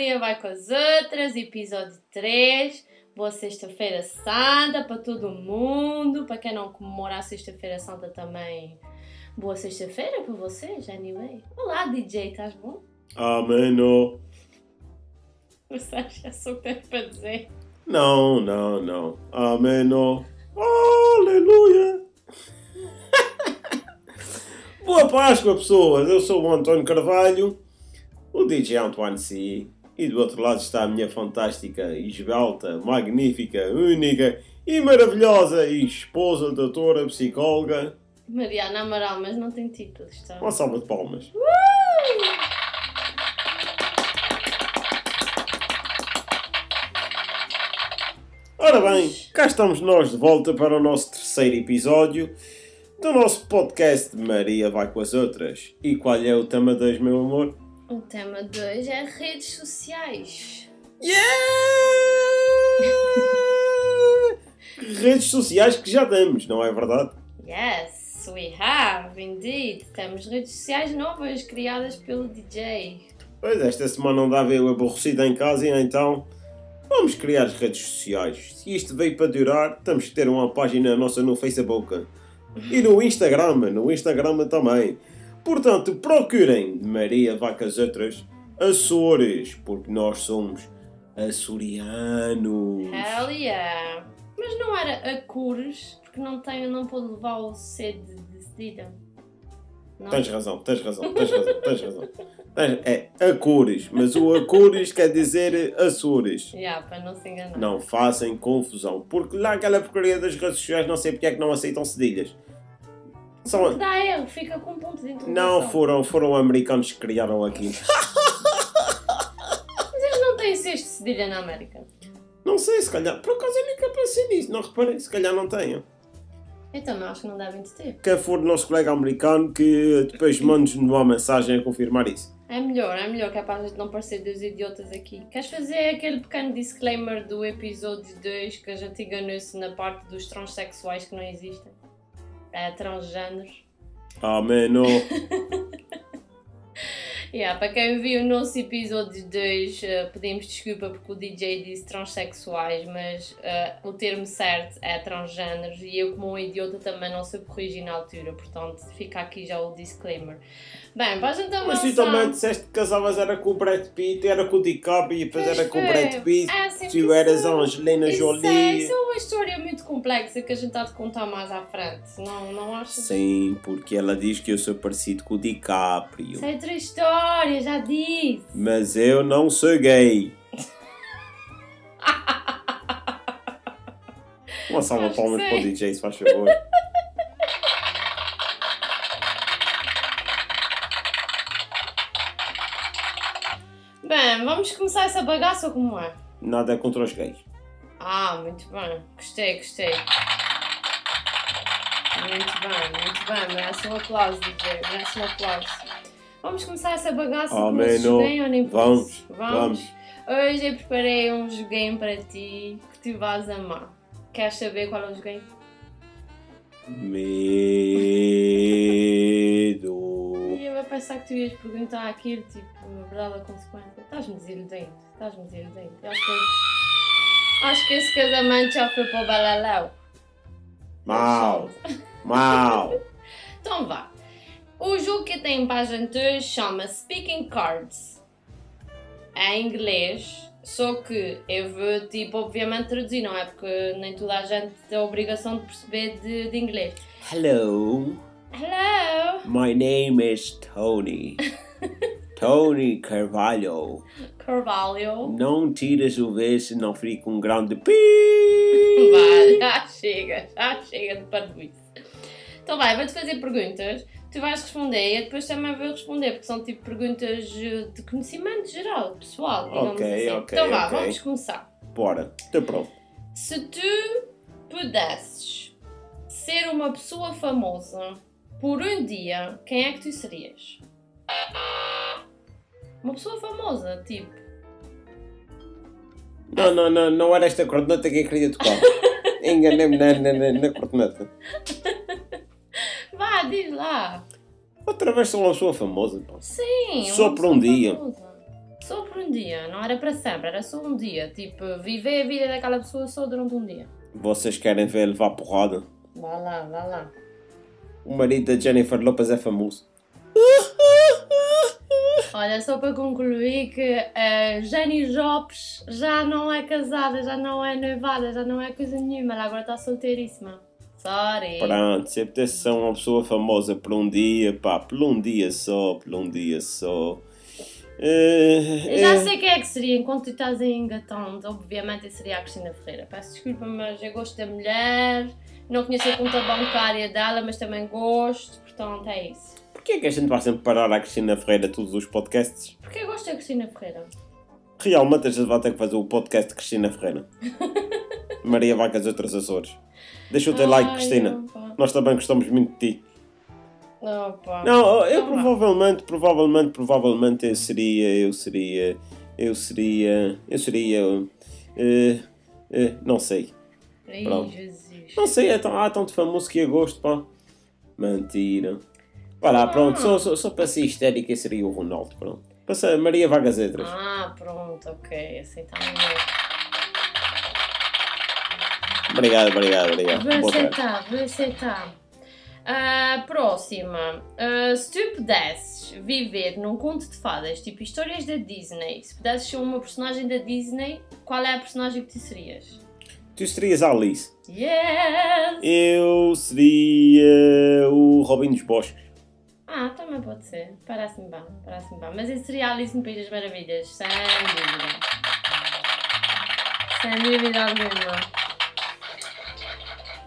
Maria vai com as outras, episódio 3. Boa Sexta-feira Santa para todo mundo. Para quem não comemora a Sexta-feira Santa também, boa Sexta-feira para vocês, anyway. Olá, DJ, estás bom? Ameno. Você acha só o que tens para dizer? Não, não, não. Ameno. Aleluia. Boa Páscoa, pessoas. Eu sou o António Carvalho, o DJ Antoine C. E do outro lado está a minha fantástica, esbelta, magnífica, única e maravilhosa esposa, doutora, psicóloga. Mariana Amaral, mas não tem título, está. Uma salva de palmas. Ora bem, cá estamos nós de volta para o nosso terceiro episódio do nosso podcast Maria vai com as outras. E qual é o tema 2, meu amor? O tema de hoje é redes sociais. Yeah! Redes sociais que já temos, não é verdade? Yes, we have, indeed. Temos redes sociais novas criadas pelo DJ. Pois, esta semana não dava eu aborrecido em casa e então vamos criar as redes sociais. Se isto veio para durar, temos que ter uma página nossa no Facebook e no Instagram, no Instagram também. Portanto, procurem Maria Vacas Outras Açores, porque nós somos açorianos. Hell yeah! Mas não era a cores, porque não, tem, não pode levar o C de decidida. Não? Tens razão, tens razão, tens razão, tens razão. Tens- É Acores, mas o Acores quer dizer Açores. Yeah, para não se enganar. Não façam confusão, porque lá aquela porcaria das redes sociais não sei porque é que não aceitam cedilhas. São, Dá erro, fica com um ponto de interrogação. não foram, foram americanos que criaram aqui. Mas eles não têm de cedilha na América. Não sei, se calhar, por acaso eu nunca pensei nisso, não reparei, se calhar não tenham. Eu também acho que não devem de ter. Quem for nosso colega americano que depois mande-nos uma mensagem a confirmar isso. É melhor, é melhor que é gente não parecer dos idiotas aqui. Queres fazer aquele pequeno disclaimer do episódio 2 que a gente enganou-se na parte dos transexuais que não existem? É, transgêneros. Amém, não. Yeah, para quem viu o nosso episódio 2, eh, pedimos desculpa porque o DJ disse transexuais, mas eh, o termo certo é transgêneros e eu, como um idiota, também não sei corrigir na altura, portanto fica aqui já o disclaimer. Bem, a gente Mas tu também disseste que casavas era com o Brad Pitt, era com o DiCaprio e depois Pois era com o. Brad Pitt. É sempre Tu eras a Angelina é, Jolie. isso é uma história muito complexa que a gente há de contar mais à frente, não, não achas? Sim, porque ela diz que eu sou parecido com o DiCaprio. Isso é outra história, já disse. Mas eu não sou gay. Uma salva de Acho palmas para o. DJ, se faz favor. vamos começar essa bagaça ou como é? Nada contra os gays. Ah, muito bem. Gostei, gostei. Muito bem, muito bem. Merece um aplauso, DJ. Merece um aplauso. Vamos começar essa bagaça com não. joguinho ou nem por Vamos, isso? vamos. Hoje eu preparei um joguinho para ti que tu vais amar. Queres saber qual é o joguinho? Medo. Eu ia pensar que tu ias perguntar aquilo, tipo, a verdade ou consequência. Estás-me desiludendo, estás-me desiludendo. Eu acho que, acho que esse casamento já foi para o balalau. Mal. Mal. Então vá. O jogo que tem para a gente chama Speaking Cards. É em inglês, só que eu vou, tipo, obviamente traduzir, não é? Porque nem toda a gente tem a obrigação de perceber de, de inglês. Hello. Hello! My name is Tony. Tony Carvalho. Carvalho. Não tires o V se não fica um grande pi. Vai, já chega, já chega de parvoíce. Então vai, vou-te fazer perguntas, tu vais responder e depois também vou responder, porque são tipo perguntas eh, de conhecimento geral, pessoal, digamos Ok, assim. ok, então vá, vamos começar. Bora, estou pronto. Se tu pudesses ser uma pessoa famosa por um dia, quem é que tu serias? Uma pessoa famosa, tipo. Não, não, não, não era esta corneta que eu queria tocar. Enganei-me na, na, na, na corneta. Vá, diz lá. Outra vez sou uma pessoa famosa. pá. Sim, Só por um dia. famosa. um dia, não era para sempre, era só um dia. Tipo, viver a vida daquela pessoa só durante um dia. Vocês querem ver levar porrada? Vá lá, vá lá. O marido da Jennifer Lopez é famoso. Olha, só para concluir que a Jenny Jobs já não é casada, já não é noivada, já não é coisa nenhuma, ela agora está solteiríssima. Sorry. Pronto, se apetece ser uma pessoa famosa por um dia, pá, por um dia só, por um dia só. Eh, Eu já eh, sei quem é que seria, enquanto tu estás aí engatando, obviamente seria a Cristina Ferreira. Peço desculpa, mas eu gosto da mulher, não conheço a conta bancária dela, mas também gosto, portanto é isso. Porquê é que a gente vai sempre parar a Cristina Ferreira todos os podcasts? Porque eu gosto da Cristina Ferreira. Realmente a gente vai ter que fazer o podcast de Cristina Ferreira. Maria vai com as outras Açores. Deixa o teu like, Ai, Cristina. opa. Nós também gostamos muito de ti. Opa. Não, eu provavelmente, provavelmente, provavelmente eu seria, eu seria, eu seria, eu seria, eh, eh, não sei. Ai, pronto. Jesus. Não sei, é tão, há tanto famoso que eu gosto, pá. Mentira. Vá lá, pronto, só, só, só para ser histérica seria o Ronaldo, pronto. Passa Maria Vargas Edras. Ah, pronto, ok, assim está melhor. Obrigado, obrigado, obrigado. Vou Boa tarde. aceitar, vou aceitar. Ah, próxima. Ah, se tu pudesses viver num conto de fadas, tipo histórias da Disney, se pudesses ser uma personagem da Disney, qual é a personagem que tu serias? Tu serias a Alice. Yes! Eu seria o Robin dos Bosques. Ah, também pode ser. Parece-me bem, parece-me bem. Mas eu seria a Alice no País das Maravilhas, sem dúvida. Sem dúvida alguma.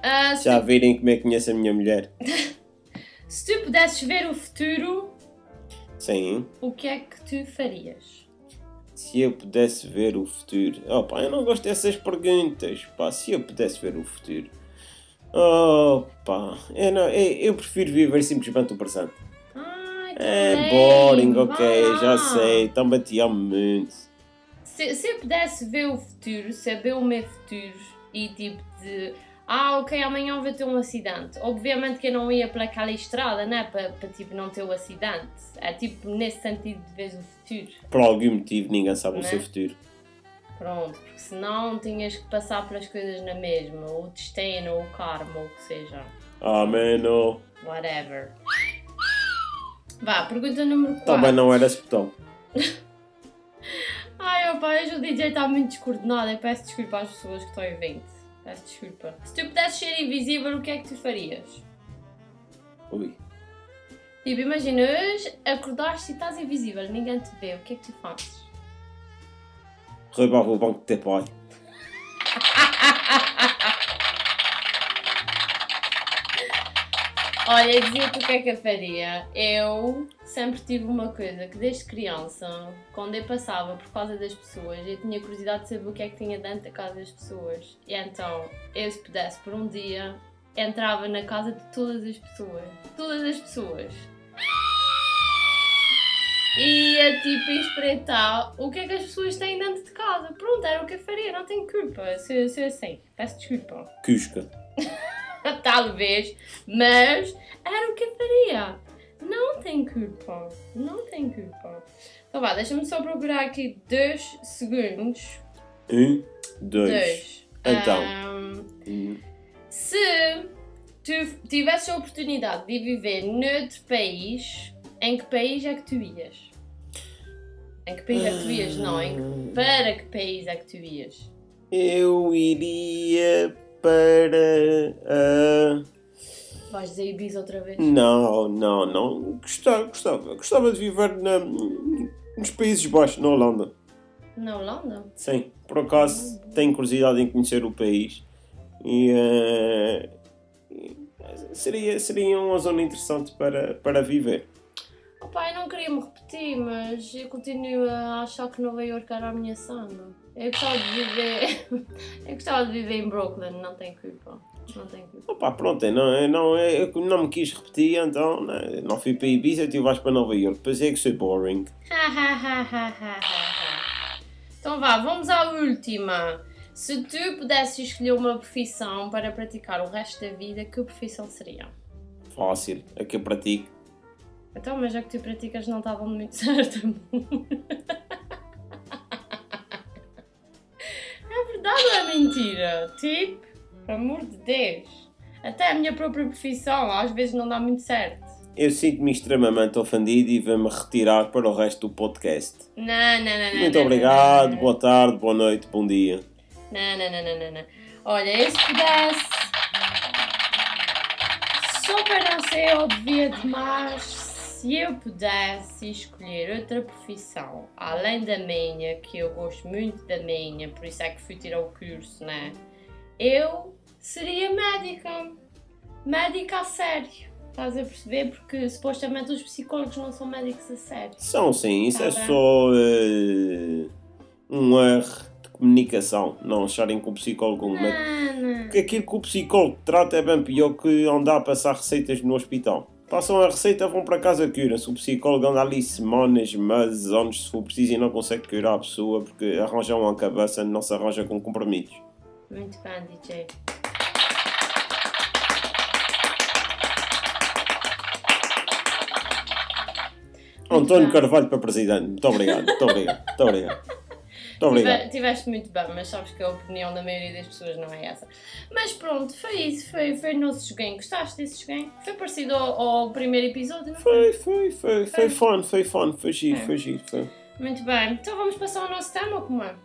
Ah, se, Já virem como é que conheço a minha mulher. se tu pudesses ver o futuro, Sim. o que é que tu farias? Se eu pudesse ver o futuro. Oh pá, eu não gosto dessas perguntas. Pá, se eu pudesse ver o futuro. Oh pá, eu, não, eu, eu prefiro viver simplesmente o presente. Que É boring, ok, vá. já sei. Também te amo muito. Se, se eu pudesse ver o futuro, saber o meu futuro e tipo de. Ah, ok, amanhã vai ter um acidente. Obviamente que eu não ia para aquela estrada, né? Para, para tipo não ter o acidente. É tipo nesse sentido de ver o futuro. Por algum motivo ninguém sabe o Né? seu futuro. Pronto, porque senão tinhas que passar pelas coisas na mesma. O destino, o karma, ou o que seja. Ah, mano. Whatever. Vá, pergunta número 4. Também não era esse botão. Ai, opa, hoje o DJ está muito descoordenado. Eu peço desculpa às pessoas que estão em evento. Peço desculpa. Se tu pudesses ser invisível, o que é que tu farias? Ui. Tipo, imagina, hoje acordaste e estás invisível, ninguém te vê. O que é que tu fazes? Roubava o banco de teu pai. Olha, dizia-te o que é que eu faria. Eu sempre tive uma coisa que desde criança, quando eu passava por causa das pessoas, eu tinha curiosidade de saber o que é que tinha dentro da casa das pessoas. E então, eu se pudesse por um dia, entrava na casa de todas as pessoas. Todas as pessoas. E ia tipo espreitar o que é que as pessoas têm dentro de casa. Pronto, era o que eu faria, não tenho culpa. Se, eu sei, peço desculpa. Cusca. Talvez, mas era o que eu faria. Não tem culpa. Não tem culpa. Então vá, deixa-me só procurar aqui dois segundos. Um, dois. Dois. Então. Um. se tu tivesses a oportunidade de viver noutro país, em que país é que tu ias? Em que país é que tu ias? Não, em que- para que país é que tu ias? Eu iria para. ah, Vais dizer Ibiza outra vez? Não, não, não. Gostava, gostava, gostava de viver na, nos Países Baixos, na Holanda. Na Holanda? Sim, por acaso tenho curiosidade em conhecer o país e eh, seria, seria uma zona interessante para, para viver. Eu não queria me repetir, mas eu continuo a achar que Nova York era a minha sana. Eu gostava de viver. eu gostava de viver em Brooklyn, não tem culpa. Não tem culpa. Opa, pronto, eu não, eu não, eu não me quis repetir, então né, não fui para Ibiza, tu vais para Nova York. Pensei que sou boring. então vá, vamos à última. Se tu pudesses escolher uma profissão para praticar o resto da vida, que profissão seria? Fácil, é que eu pratico. Então, mas já que tu praticas não estavam muito certo, amor. É verdade ou é mentira? Tipo, amor de Deus. Até a minha própria profissão às vezes não dá muito certo. Eu sinto-me extremamente ofendido e vou-me retirar para o resto do podcast. Não, não, não. não Muito não, obrigado, não, boa tarde, boa noite, bom dia. Não, não, não, não, não. Olha, se pudesse. Só para não ser, devia demais se eu pudesse escolher outra profissão, além da minha, que eu gosto muito da minha, por isso é que fui tirar o curso, né? Eu seria médica. Médica a sério. Estás a perceber? Porque supostamente os psicólogos não são médicos a sério. São sim, isso Tá é bem. só eh, um erro de comunicação, não acharem que o psicólogo é um médico. Porque aquilo que o psicólogo trata é bem pior que andar a passar receitas no hospital. Passam a receita, vão para casa curam-se. O psicólogo anda ali semanas, meses, anos, se for preciso, e não consegue curar a pessoa porque arranjam uma cabeça, não se arranja com compromissos. Muito bem, DJ. António. Carvalho para presidente. Muito obrigado, muito obrigado, muito obrigado. Muito obrigado. Tive- Tiveste muito bem, mas sabes que a opinião da maioria das pessoas não é essa. Mas pronto, foi isso. Foi, foi o nosso joguinho. Gostaste desse joguinho? Foi parecido ao, ao primeiro episódio, não foi? Foi, foi, foi, foi fun, foi fun, foi giro, foi giro. Foi. Muito bem. Então vamos passar ao nosso tema, como é?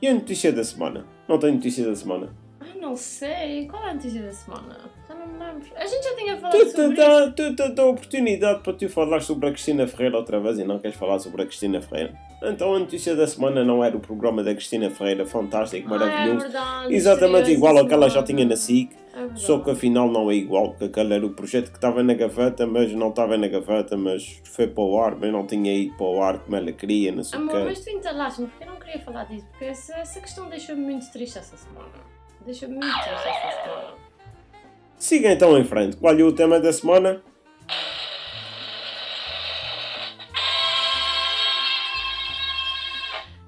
E a notícia da semana? Não tem notícia da semana. Ah, não sei. Qual é a notícia da semana? Lembro. A gente já tinha falado Tu sobre isso. dá, tu te dá a oportunidade para tu falar sobre a Cristina Ferreira outra vez e não queres falar sobre a Cristina Ferreira. Então a notícia da semana não era o programa da Cristina Ferreira, fantástico, Ah, é maravilhoso. verdade. Exatamente igual ao que ela já tinha na SIC, É só que afinal não é igual, porque aquele era o projeto que estava na gaveta, mas não estava na gaveta, mas foi para o ar, mas não tinha ido para o ar como ela queria, não sei o Amor, quê. mas tu entalaste-me porque eu não queria falar disso, porque essa, essa questão deixou-me muito triste essa semana. Deixou-me muito triste essa semana. Siga então em frente. Qual é o tema da semana?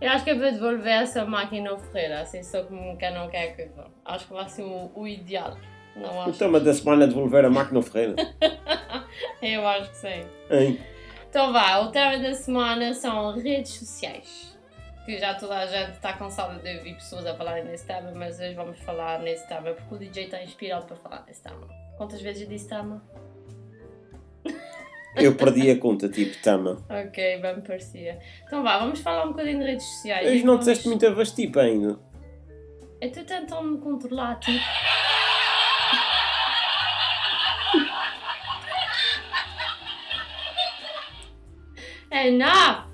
Eu acho que eu vou devolver essa máquina ao Ferreira, assim só como quem não quer que vá. Acho que vai ser o, o ideal. Não O tema da semana é devolver a máquina ao Ferreira. Eu acho que sim. Hein? Então vá, o tema da semana são redes sociais. Que já toda a gente está cansada de ouvir pessoas a falarem nesse tema, mas hoje vamos falar nesse tema porque o DJ está inspirado para falar nesse tema. Quantas vezes eu disse tema? Eu perdi a conta, tipo, tema. Ok, bem parecia. Então vá, vamos falar um bocadinho de redes sociais. Hoje não Vamos- disseste muito a vastipa ainda. Eu estou tentando me controlar, tipo. Enough!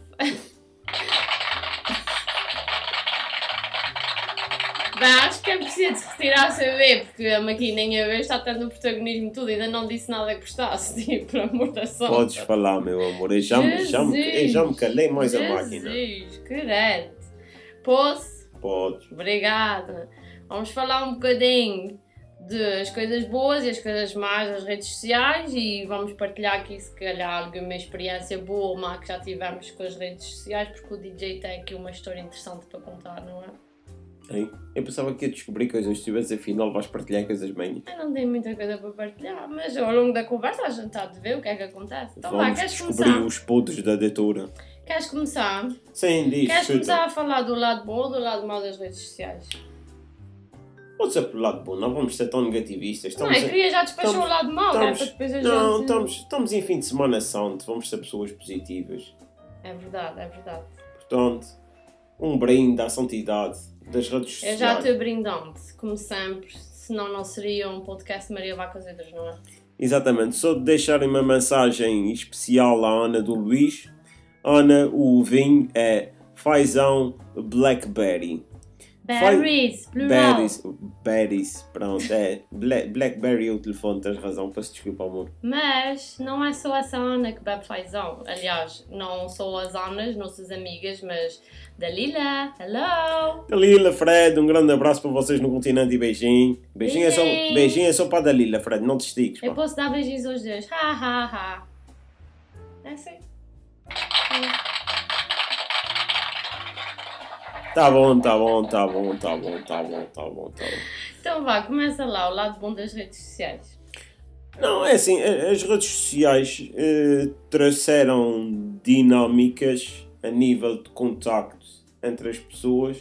Bem, acho que é preciso retirar a CV, porque a maquininha hoje está tendo o protagonismo de tudo, ainda não disse nada que gostasse, tipo, por amor da santa. Podes falar, meu amor. Eu já, me- já, me, eu já me calei mais a máquina. Jesus, credo. Posso? Podes. Obrigada. Vamos falar um bocadinho das coisas boas e as coisas más das redes sociais e vamos partilhar aqui se calhar alguma experiência boa ou má que já tivemos com as redes sociais porque o DJ tem aqui uma história interessante para contar, não é? Hein? Eu pensava que ia descobrir coisas tivesse, afinal vais partilhar coisas minhas. Eu não tenho muita coisa para partilhar, mas ao longo da conversa a gente está de ver o que é que acontece. Então Vamos queres descobrir começar? os podres da doutora. Queres começar? Sim, diz. Queres chuta. começar a falar do lado bom ou do lado mau das redes sociais? Pode ser pelo lado bom, não vamos ser tão negativistas. Não, Estamos eu a- queria já despachar estamos- o lado mau, é estamos- para depois a Não, gente... estamos, estamos em fim de semana santo, vamos ser pessoas positivas. É verdade, é verdade. Portanto, um brinde à santidade das redes Eu sociais. já estou brindando, como sempre, senão não seria um podcast de Maria Vacas Outras, não é? Exatamente, só de deixarem uma mensagem especial à Ana do Luís. Ana, o vinho é Fazão Blackberry. Berries, plural. Berries, berries, pronto, é. Bla- Blackberry é o telefone, tens razão, peço desculpa, amor. Mas não é só essa Ana que bebe fazão. Aliás, não só as Anas, nossas amigas, mas Dalila, hello! Dalila, Fred, um grande abraço para vocês no continente e beijinho. Beijinho, É, só, Beijinho. beijinho é só para a Dalila, Fred, não te estiques. Eu pá. posso dar beijinhos aos dois. Ha, ha, ha. É assim. Tá bom, tá bom, tá bom, tá bom, tá bom, tá bom, tá bom. Então vá, começa lá, o lado bom das redes sociais. Não, é assim, as redes sociais eh, trouxeram dinâmicas a nível de contacto entre as pessoas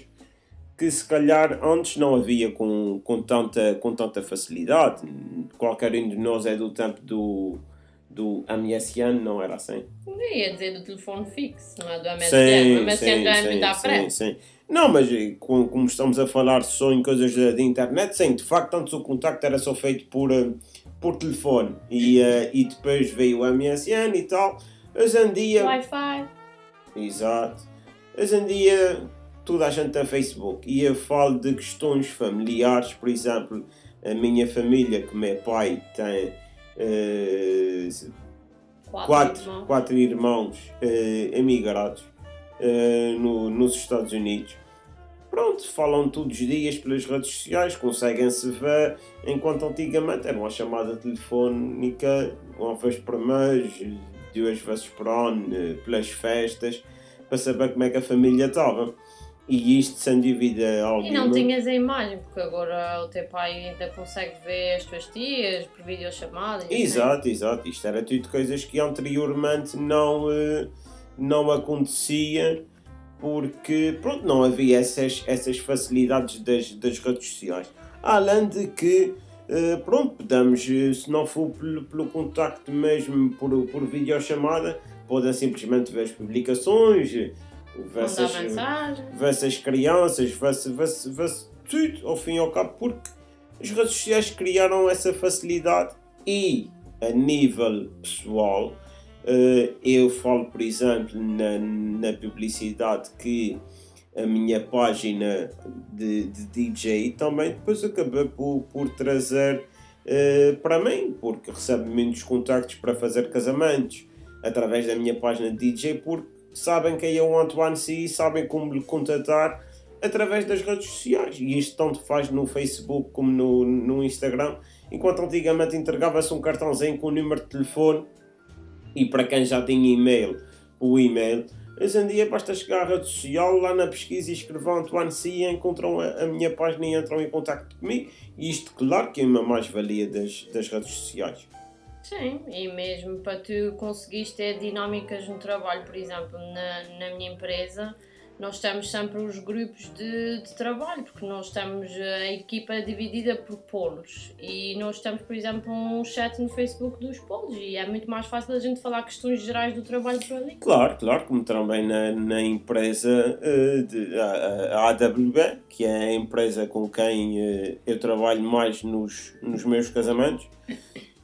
que se calhar antes não havia com, com, tanta, com tanta facilidade. Qualquer um de nós é do tempo do, do MSN, não era assim? Eu ia dizer do telefone fixo, não é do MSN. Sim, o MSN sim, já é sim, muito à sim, frente. sim. Não, mas eh, com- como estamos a falar só em coisas da internet, sim, de facto, antes o contacto era só feito por, eh, por telefone e, eh, e depois veio o MSN e tal. Hoje em dia. Wi-Fi. Exato. Hoje em dia toda a gente tem Facebook e eu falo de questões familiares, por exemplo, a minha família, que meu pai tem eh, Quatro. quatro, irmãos. quatro irmãos eh, emigrados eh, no- nos Estados Unidos. Pronto, falam todos os dias pelas redes sociais, conseguem-se ver, enquanto antigamente era uma chamada telefónica uma vez por mês, duas vezes por ano, eh, pelas festas, para saber como é que a família estava. E isto, sem dúvida E alguma... não tinhas a imagem, porque agora o teu pai ainda consegue ver as tuas tias por videochamada. e assim. Exato, exato. Isto era tudo coisas que anteriormente não, eh, não acontecia porque pronto, não havia essas, essas facilidades das, das redes sociais. Além de que, eh, pronto, podemos, eh, se não for pelo, pelo contacto mesmo por, por videochamada, podem simplesmente ver as publicações, eh, ver essas, crianças, vê-se- vê-se tudo ao fim e ao cabo, porque as redes sociais criaram essa facilidade e a nível pessoal, eu falo, por exemplo, na, na publicidade que a minha página de, de DJ também depois acabei por, por trazer eh, para mim, porque recebo muitos contactos para fazer casamentos através da minha página de DJ, porque sabem quem é o Antoine C, sabem como lhe contatar através das redes sociais. E isto tanto faz no Facebook como no, no Instagram. Enquanto antigamente entregava-se um cartãozinho com o número de telefone e para quem já tinha e-mail, o e-mail. Hoje em dia basta chegar à rede social, lá na pesquisa e escrever Antoine C e encontram a, a minha página e entram em contato comigo. E isto, claro, que é uma mais-valia das, das redes sociais. Sim, e mesmo para tu conseguires ter dinâmicas no trabalho, por exemplo, na, na minha empresa, nós temos sempre os grupos de, de trabalho, porque nós temos a equipa dividida por polos e nós temos, por exemplo, um chat no Facebook dos polos e é muito mais fácil a gente falar questões gerais do trabalho por ali. Claro, claro, como também na, na empresa eh, de, a, a- AWB, que é a empresa com quem eh, eu trabalho mais nos, nos meus casamentos.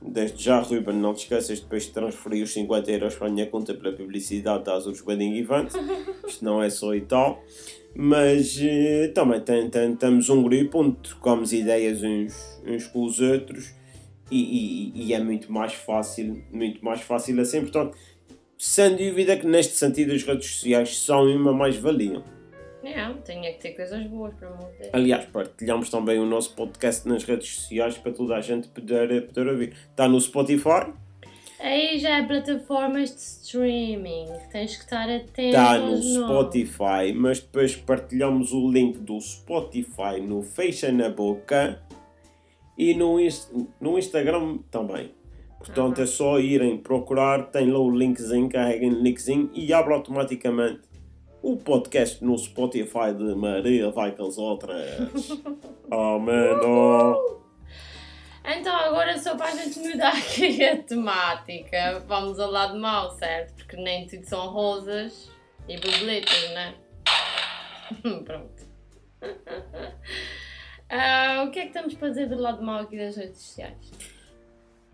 Desde já, Ruben, não te esqueças depois de transferir os 50 euros para a minha conta pela publicidade da Azures Wedding Event. Isto não é só e tal. Mas eh, também tem, tem- temos um grupo onde trocamos ideias uns, uns com os outros e, e- e é muito mais fácil, muito mais fácil assim. Portanto, sem dúvida que neste sentido as redes sociais são uma mais-valia. É, tinha que ter coisas boas, para Deus. Aliás, partilhamos também o nosso podcast nas redes sociais para toda a gente poder, poder ouvir. Está no Spotify, Aí já é plataformas de streaming, tens que estar atento está no. Spotify, mas depois partilhamos o link do Spotify no Fecha na Boca e no, no Instagram também. Portanto, Uhum. é só irem procurar, tem lá o linkzinho, carreguem o linkzinho e abre automaticamente o podcast no Spotify de Maria vai com as outras. oh, mano! Então, agora só para a gente mudar aqui a temática, vamos ao lado mau, certo? Porque nem tudo são rosas e borboletas, né? Pronto. Ah, o que é que estamos para dizer do lado mau aqui das redes sociais?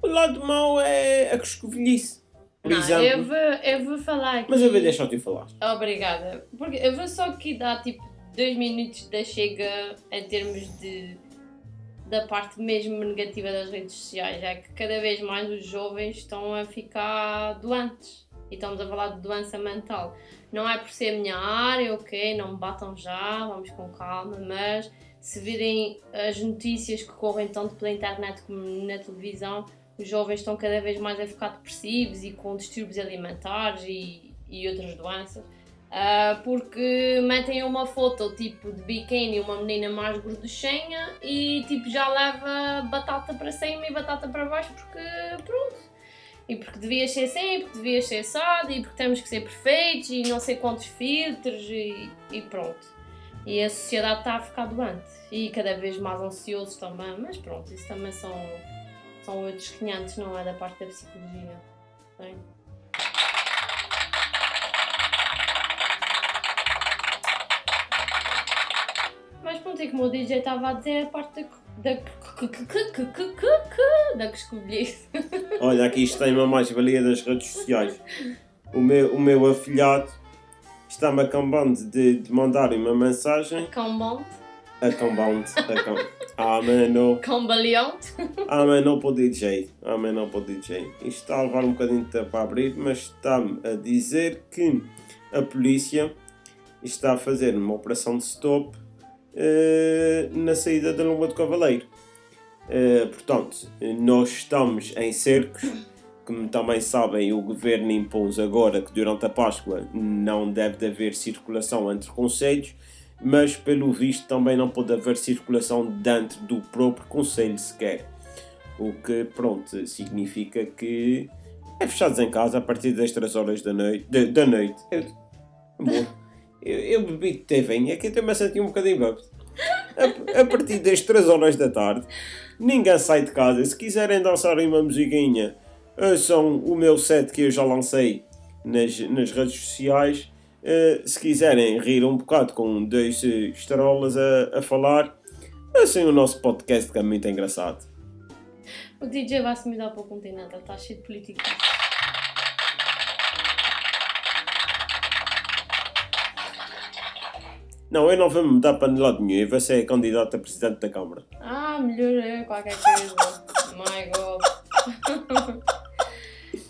O lado mau é a coscovilhice, por Não, exemplo. eu vou, eu vou falar aqui. Mas eu vou deixar-te falar. Obrigada. Porque eu vou só aqui dar tipo dois minutos da chega em termos de da parte mesmo negativa das redes sociais. É que cada vez mais os jovens estão a ficar doentes. E estamos a falar de doença mental. Não é por ser a minha área, ok, não me batam já, vamos com calma, mas se virem as notícias que correm tanto pela internet como na televisão, os jovens estão cada vez mais a ficar depressivos e com distúrbios alimentares e, e outras doenças. Ah, porque metem uma foto tipo de biquíni, uma menina mais gorduchinha e tipo já leva batata para cima e batata para baixo porque pronto. E porque devias ser assim, porque devias ser assado e porque temos que ser perfeitos e não sei quantos filtros e, e pronto. E a sociedade está a ficar doente e cada vez mais ansiosos também, mas pronto, isso também são, são outros 500, não é da parte da psicologia. Bem. Mas pronto, e como o DJ estava a dizer, a parte da. da. da coscovilhice. Olha, aqui está uma mais-valia das redes sociais. O meu, o meu afilhado está-me acabando de, de mandar uma mensagem. Cambonte, Acabando. Acam... Ah, mano. cambaleonte. Ah, para o DJ. Ah, para o DJ. Isto está a levar um bocadinho de tempo a abrir, mas está-me a dizer que a polícia está a fazer uma operação de stop eh, na saída da Lomba do Cavaleiro. Eh, portanto, nós estamos em cercos. Como também sabem, o governo impôs agora que durante a Páscoa não deve haver circulação entre conselhos, mas pelo visto também não pode haver circulação dentro do próprio conselho sequer. O que, pronto, significa que é fechados em casa a partir das 3 horas da noite. Da, da noite. Eu, amor, eu, eu bebi de TV, é que eu também senti um bocadinho bêbado. A, a partir das 3 horas da tarde, ninguém sai de casa. Se quiserem dançar uma musiquinha, ouçam o meu set que eu já lancei nas, nas redes sociais. Eh, se quiserem rir um bocado com dois eh, estarolas a, a falar, ouçam o nosso podcast que é muito engraçado. O DJ vai se mudar para o continente, ele está cheio de políticos. Não, eu não vou me mudar para lado nenhum, eu vou ser candidato a presidente da Câmara. Ah, melhorei qualquer coisa. My God.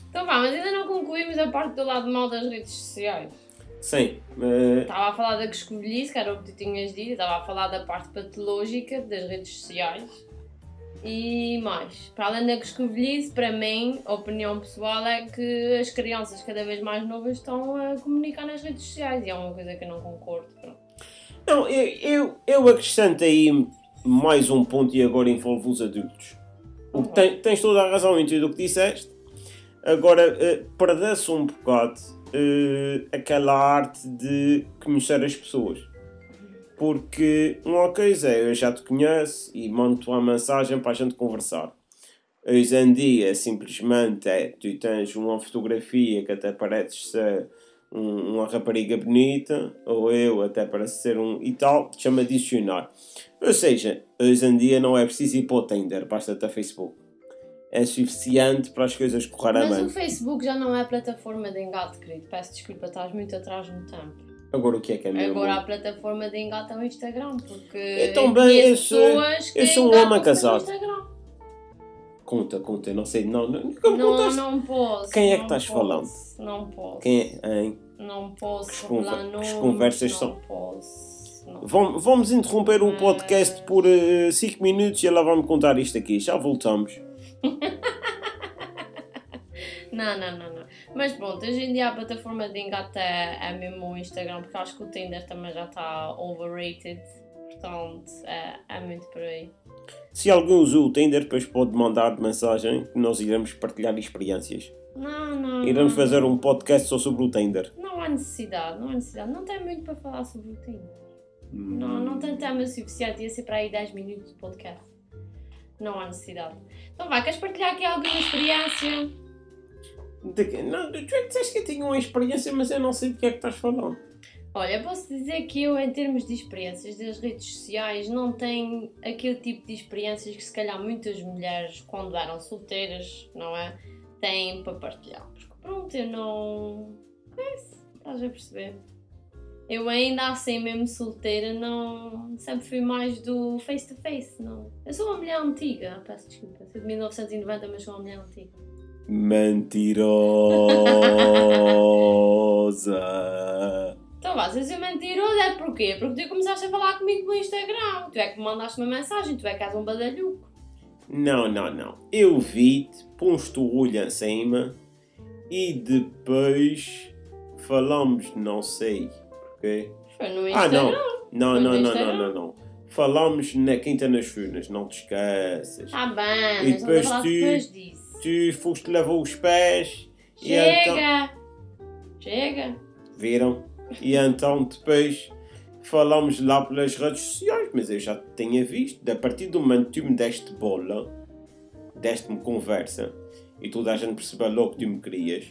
então vá, mas ainda não concluímos a parte do lado mal das redes sociais. Sim, eh, Estava a falar da coscovilhice, que era o que tu tinhas dito, estava a falar da parte patológica das redes sociais. E mais, para além da coscovilhice, para mim, a opinião pessoal é que as crianças cada vez mais novas estão a comunicar nas redes sociais e é uma coisa que eu não concordo. Pronto. não, eu, eu, eu acrescento aí mais um ponto e agora envolve os adultos. O que tem- tens toda a razão em tudo o que disseste. Agora, eh, perdeu-se um bocado eh, aquela arte de conhecer as pessoas. Porque uma coisa é, eu já te conheço e mando-te uma mensagem para a gente conversar. Hoje em dia, simplesmente é, tu tens uma fotografia que até parece ser um- uma rapariga bonita, ou eu até parece ser um e tal, chama adicionar. Ou seja, hoje em dia não é preciso ir para o Tinder, basta-te a Facebook. É suficiente para as coisas correrem Mas bem. o Facebook já não é plataforma de engate, querido. Peço desculpa, estás muito atrás no tempo. Agora o que é que é mesmo? Agora a plataforma de engate é o Instagram, porque Eu também, eu sou- eu sou um homem casado. Conta, conta, eu não sei. Não, não, me Não, contaste. não posso. Quem é que não estás posso, falando? Não posso. Quem é? Hein? Não posso conver- que nomes, conversas não são? posso. Não. Vamos, vamos interromper o podcast por 5 minutos e ela vai-me contar isto aqui. Já voltamos. não, não, não, não. Mas pronto, hoje em dia a plataforma de engate é, é mesmo o Instagram, porque acho que o Tinder também já está overrated. Portanto, é, é muito por aí. Se alguém usou o Tinder, depois pode mandar mensagem que nós iremos partilhar experiências. Não, não. Iremos não. fazer um podcast só sobre o Tinder. Não há necessidade, não há necessidade. Não tem muito para falar sobre o Tinder. Não, não tem tema suficiente, ia ser para aí 10 minutos de podcast. Não há necessidade. Então vai, queres partilhar aqui alguma experiência? De que- Não, tu é que disseste que eu tinha uma experiência, mas eu não sei do que é que estás falando. Olha, posso dizer que eu, em termos de experiências das redes sociais, não tenho aquele tipo de experiências que se calhar muitas mulheres, quando eram solteiras, não é? Têm para partilhar. Porque pronto, eu não. É isso, estás a perceber? Eu ainda assim, mesmo solteira, não. Sempre fui mais do face to face, não. Eu sou uma mulher antiga, peço desculpa. Sou de 1990, mas sou uma mulher antiga. Mentirosa. Então vais a ser mentiroso, é porquê? Porque tu começaste a falar comigo no Instagram. Tu é que me mandaste uma mensagem, tu é que és um badalhuco. Não, não, não. Eu vi-te, pus-te o olho em cima e depois falamos, não sei, ok? Foi no Ah, Instagram. não. Não, não, não, não, não, não. Falamos na Quinta nas Furnas, não te esqueças. Tá bem, E mas depois tu- depois disso. Tu foste lavar os pés e então. Chega! Chega! Viram? E então depois falamos lá pelas redes sociais, mas eu já te tinha visto. A partir do momento que tu me deste bola, deste-me conversa e toda a gente percebeu logo que tu me querias,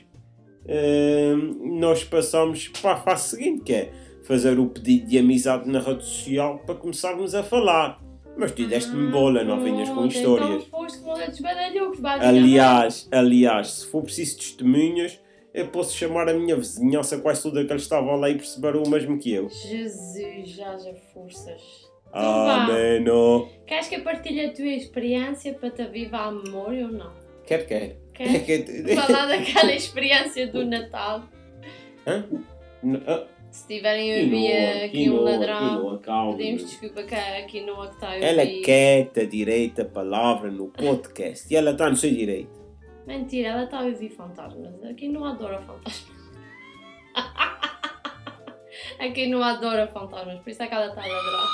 hum, nós passamos para a fase seguinte, que é fazer o pedido de amizade na rede social para começarmos a falar. Mas tu deste-me bola, não vinhas com histórias. Então basicamente. Aliás, aliás, se for preciso testemunhas, eu posso chamar a minha vizinhança quase toda que eles estavam lá e perceberam o mesmo que eu. Jesus, já haja forças. Ah, vá. Ameno. Queres que eu partilhe a tua experiência para te viva a memória ou não? Quer, quer. Queres que- falar daquela experiência do Natal? Hã? Se tiverem a ouvir aqui um ladrão, pedimos desculpa que aqui não é que está a Ela ouvir. quer a direita a palavra no podcast e ela está no seu direito. Mentira, ela está a ouvir fantasmas. Aqui não adora fantasmas. Aqui não adora fantasmas, por isso é que ela está a ladrar.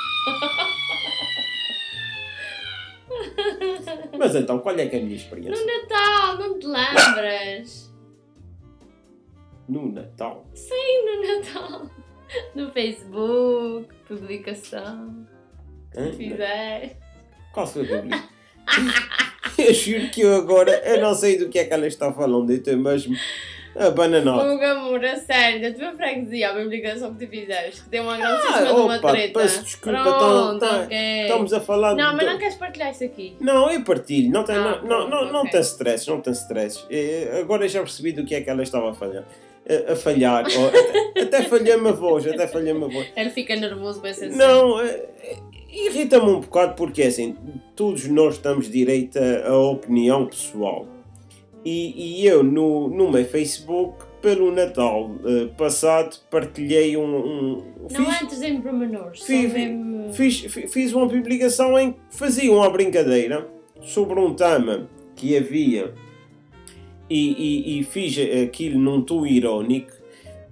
Mas então, qual é que é a minha experiência? No Natal, não te lembras? No Natal. Sim, no Natal. No Facebook, publicação, Hã? fizeste. Qual foi a publicação? eu juro que eu agora, eu não sei do que é que ela está falando, eu estou mesmo abananado. Fogo, amor, a sério, da tua freguesia, a publicação que tu fizeste, que deu uma grande Ah, de uma treta. peço desculpa, Pronto, então, tá- ok. Estamos a falar Não, mas do- não queres partilhar isso aqui. Não, eu partilho, não tem, Ah, não, não, pronto, não, não ok. tem stress, não tem stress. Eh, Agora já percebi do que é que ela estava a falhar. A, a falhar, até, até falhei-me a voz, até falhei-me a voz. Ele fica nervoso, vai ser assim. Não, eh, eh, irrita-me um bocado porque assim, todos nós temos direito a, a opinião pessoal. E, e eu no, no meu Facebook, pelo Natal eh, passado, partilhei um. um Não fiz- entres em pormenores, só Fiz- mesmo... Fiz, fi- fiz uma publicação em que fazia uma brincadeira sobre um tema que havia e, e, e fiz aquilo num tom irónico,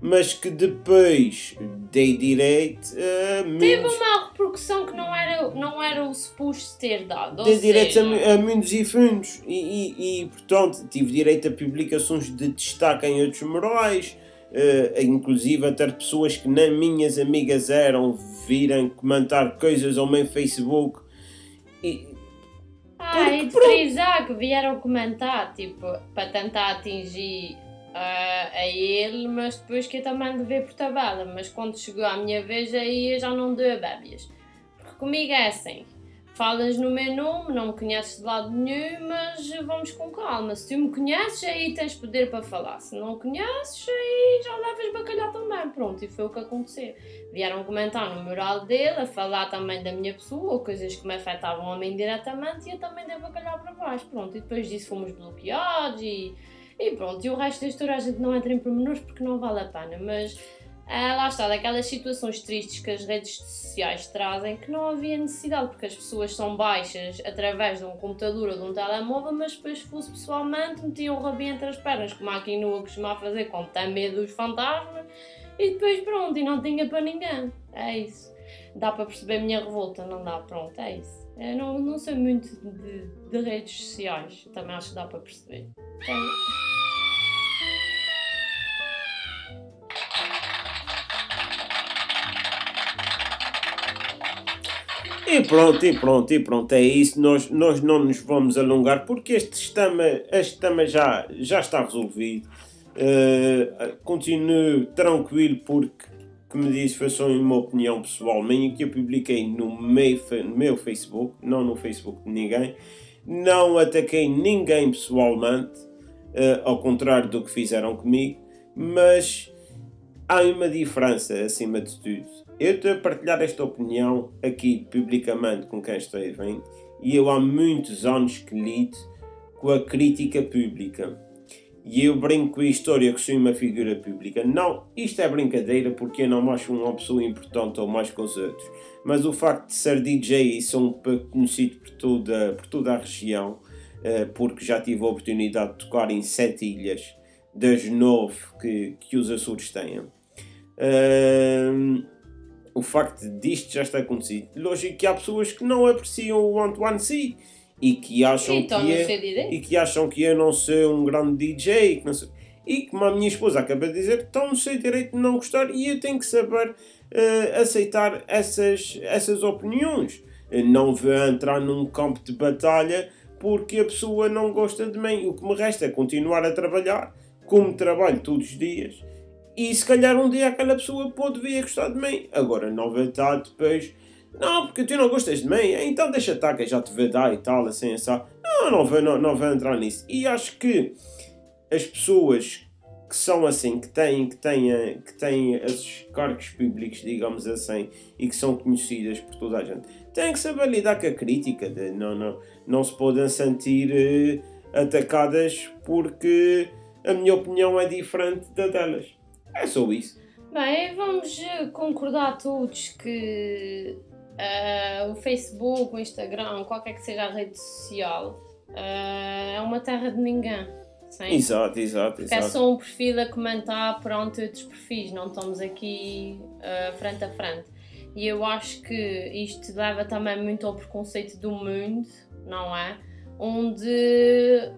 mas que depois dei direito a Teve muitos, uma repercussão que não era, não era o suposto ter dado. Dei direito a, seja, mu- a muitos e fundos e, e, e, portanto tive direito a publicações de destaque em outros morais. eh, inclusive a ter pessoas que nem minhas amigas eram virem comentar coisas ao meu Facebook Ah, e de frisar que vieram comentar, tipo, para tentar atingir ah, a ele, mas depois que eu também levei por tabela. Mas quando chegou a minha vez, aí eu já não dei a bébias. Porque comigo é assim: falas no meu nome, não me conheces de lado nenhum, mas vamos com calma. Se tu me conheces, aí tens poder para falar. Se não conheces, aí já levas bacalhau também. Pronto, e foi o que aconteceu. Vieram comentar no mural dele, a falar também da minha pessoa, coisas que me afetavam a mim diretamente, e eu também dei bacalhau para baixo. Pronto, e depois disso fomos bloqueados e. E pronto, e o resto da história a gente não entra em pormenores porque não vale a pena, mas ah, lá está, daquelas situações tristes que as redes sociais trazem que não havia necessidade, porque as pessoas são baixas através de um computador ou de um telemóvel, mas depois, se fosse pessoalmente, metiam o rabinho entre as pernas, como aqui no costuma fazer, como tem medo dos fantasmas, e depois pronto, e não tinha para ninguém. É isso. Dá para perceber a minha revolta, não dá? Pronto, é isso. Eu não, não sei muito de, de redes sociais, também acho que dá para perceber. É. E pronto, e pronto, e pronto, é isso. Nós, nós não nos vamos alongar porque este tema, este tema já, já está resolvido. Uh, continuo tranquilo porque, como disse, foi só uma opinião pessoal minha que eu publiquei no meu, meu Facebook, não no Facebook de ninguém. Não ataquei ninguém pessoalmente, uh, ao contrário do que fizeram comigo, mas há uma diferença acima de tudo. Eu estou a partilhar esta opinião aqui publicamente com quem está a ver e eu há muitos anos que lido com a crítica pública. E eu brinco com a história que sou uma figura pública. Não, isto é brincadeira porque eu não acho uma pessoa importante ou mais que os outros. Mas o facto de ser DJ e ser um pouco conhecido por toda, por toda a região, eh, porque já tive a oportunidade de tocar em sete ilhas das nove que, que os Açores têm. Ahm, o facto disto já está acontecido. Lógico que há pessoas que não apreciam o Antoine C e que acham Então, que não é sei e que acham que eu não sou um grande DJ que não sei- e como a minha esposa acaba de dizer, estão no seu direito de não gostar e eu tenho que saber eh, aceitar essas, essas opiniões. Eu não vou entrar num campo de batalha porque a pessoa não gosta de mim. O que me resta é continuar a trabalhar como trabalho todos os dias e se calhar um dia aquela pessoa pode vir a gostar de mim. Agora não vai estar depois. Não, porque tu não gostas de mim, então deixa estar que eu já te vou dar e tal, assim, assim. Não, não vou, não, não vou entrar nisso. E acho que as pessoas que são assim, que têm, que têm, eh, que têm esses cargos públicos, digamos assim, e que são conhecidas por toda a gente, têm que saber lidar com a crítica. De, não, não, não se podem sentir eh, atacadas porque a minha opinião é diferente da delas. É só isso. Bem, vamos eh, concordar todos que eh, o Facebook, o Instagram, qualquer que seja a rede social, eh, é uma terra de ninguém. Sim? Exato, exato, é exato. só um perfil a comentar perante outros perfis, não estamos aqui eh, frente a frente. E eu acho que isto leva também muito ao preconceito do mundo, não é? Onde,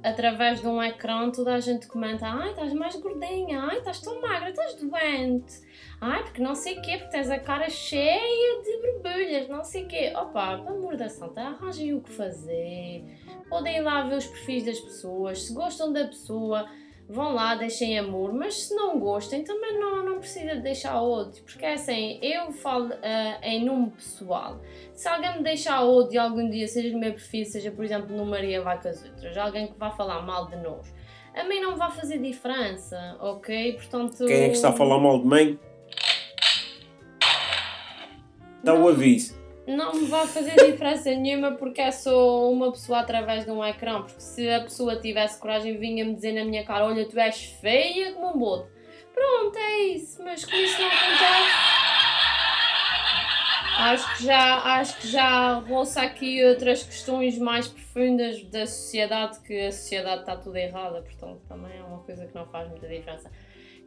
através de um ecrã, toda a gente comenta: Ai, estás mais gordinha, ai, estás tão magra, estás doente, ai, porque não sei o quê, porque tens a cara cheia de borbulhas, não sei o quê. Opa, pelo amor da santa, arranjem o que fazer. Podem ir lá ver os perfis das pessoas, se gostam da pessoa, vão lá, deixem amor, mas se não gostem, também não, não precisa de deixar ódio, porque é assim, eu falo ah, em nome pessoal. Se alguém me deixar ódio algum dia, seja no meu perfil, seja por exemplo no Maria vai com as outras, alguém que vá falar mal de nós, a mim não vai fazer diferença, ok? Portanto. Quem é que está a falar mal de mim? Dá o aviso. Não me vai fazer diferença nenhuma porque é só uma pessoa através de um ecrã. Porque se a pessoa tivesse coragem, vinha-me dizer na minha cara: Olha, tu és feia como um bote. Pronto, é isso, mas como isso não acontece. Acho que já, acho que já roça aqui outras questões mais profundas da sociedade, que a sociedade está tudo errada, portanto também é uma coisa que não faz muita diferença.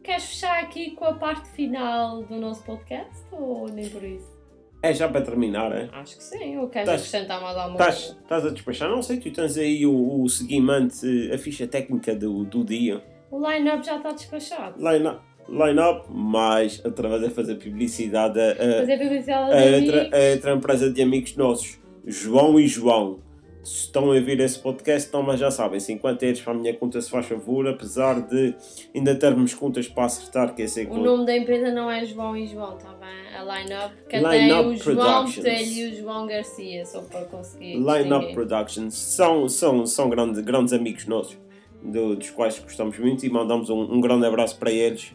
Queres fechar aqui com a parte final do nosso podcast ou nem por isso? É já para terminar, é? Acho que sim, ou queres Tás- acrescentar mais alguma coisa? estás a despachar? Não sei, tu tens aí o, o seguimento, a ficha técnica do, do dia. O line-up já está despachado. Line-up, line-up, mas através de fazer publicidade a, a, Fazer publicidade a, outra, amigos. a outra empresa de amigos nossos, João e João. Se estão a ouvir esse podcast, então, mas já sabem, 50 euros para a minha conta se faz favor, apesar de ainda termos contas para acertar, que é ser O nome da empresa não é João e João, está bem? A line-up, que Line tem o João. Botelho e o João Garcia, só para conseguir. Line Up distinguir. Productions são, são, são grandes, grandes amigos nossos, do- dos quais gostamos muito e mandamos um, um grande abraço para eles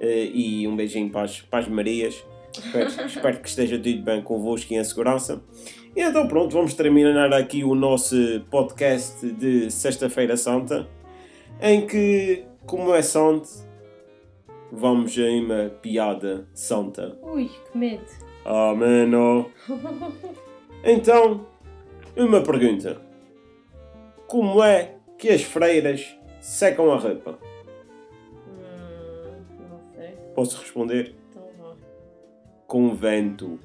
eh, e um beijinho para as, para as Marias. Espero, espero que esteja tudo bem convosco e em segurança. E então pronto, vamos terminar aqui o nosso podcast de Sexta-feira Santa, em que, como é santo, vamos a uma piada santa. Ui, que medo. Amém. Então, uma pergunta. Como é que as freiras secam a roupa? Hum, não sei. Posso responder? Então vá. Com vento.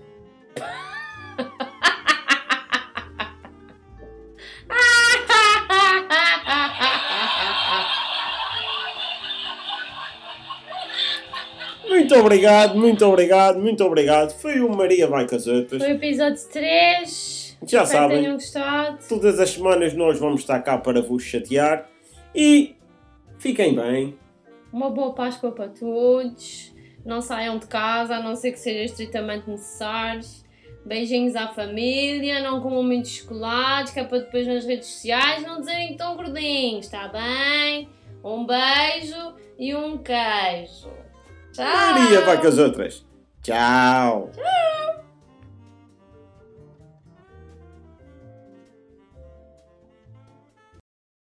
Muito obrigado, muito obrigado, muito obrigado. Foi o Maria Vai com as outras. Foi o episódio 3. Já Espero que sabem. tenham gostado. Todas as semanas nós vamos estar cá para vos chatear. E fiquem bem. Uma boa Páscoa para todos. Não saiam de casa, a não ser que seja estritamente necessário. Beijinhos à família, não comam muitos chocolates, que é para depois nas redes sociais não dizerem que estão gordinhos, está bem? Um beijo e um queijo. Tchau. Maria vai com as outras. Tchau. Tchau.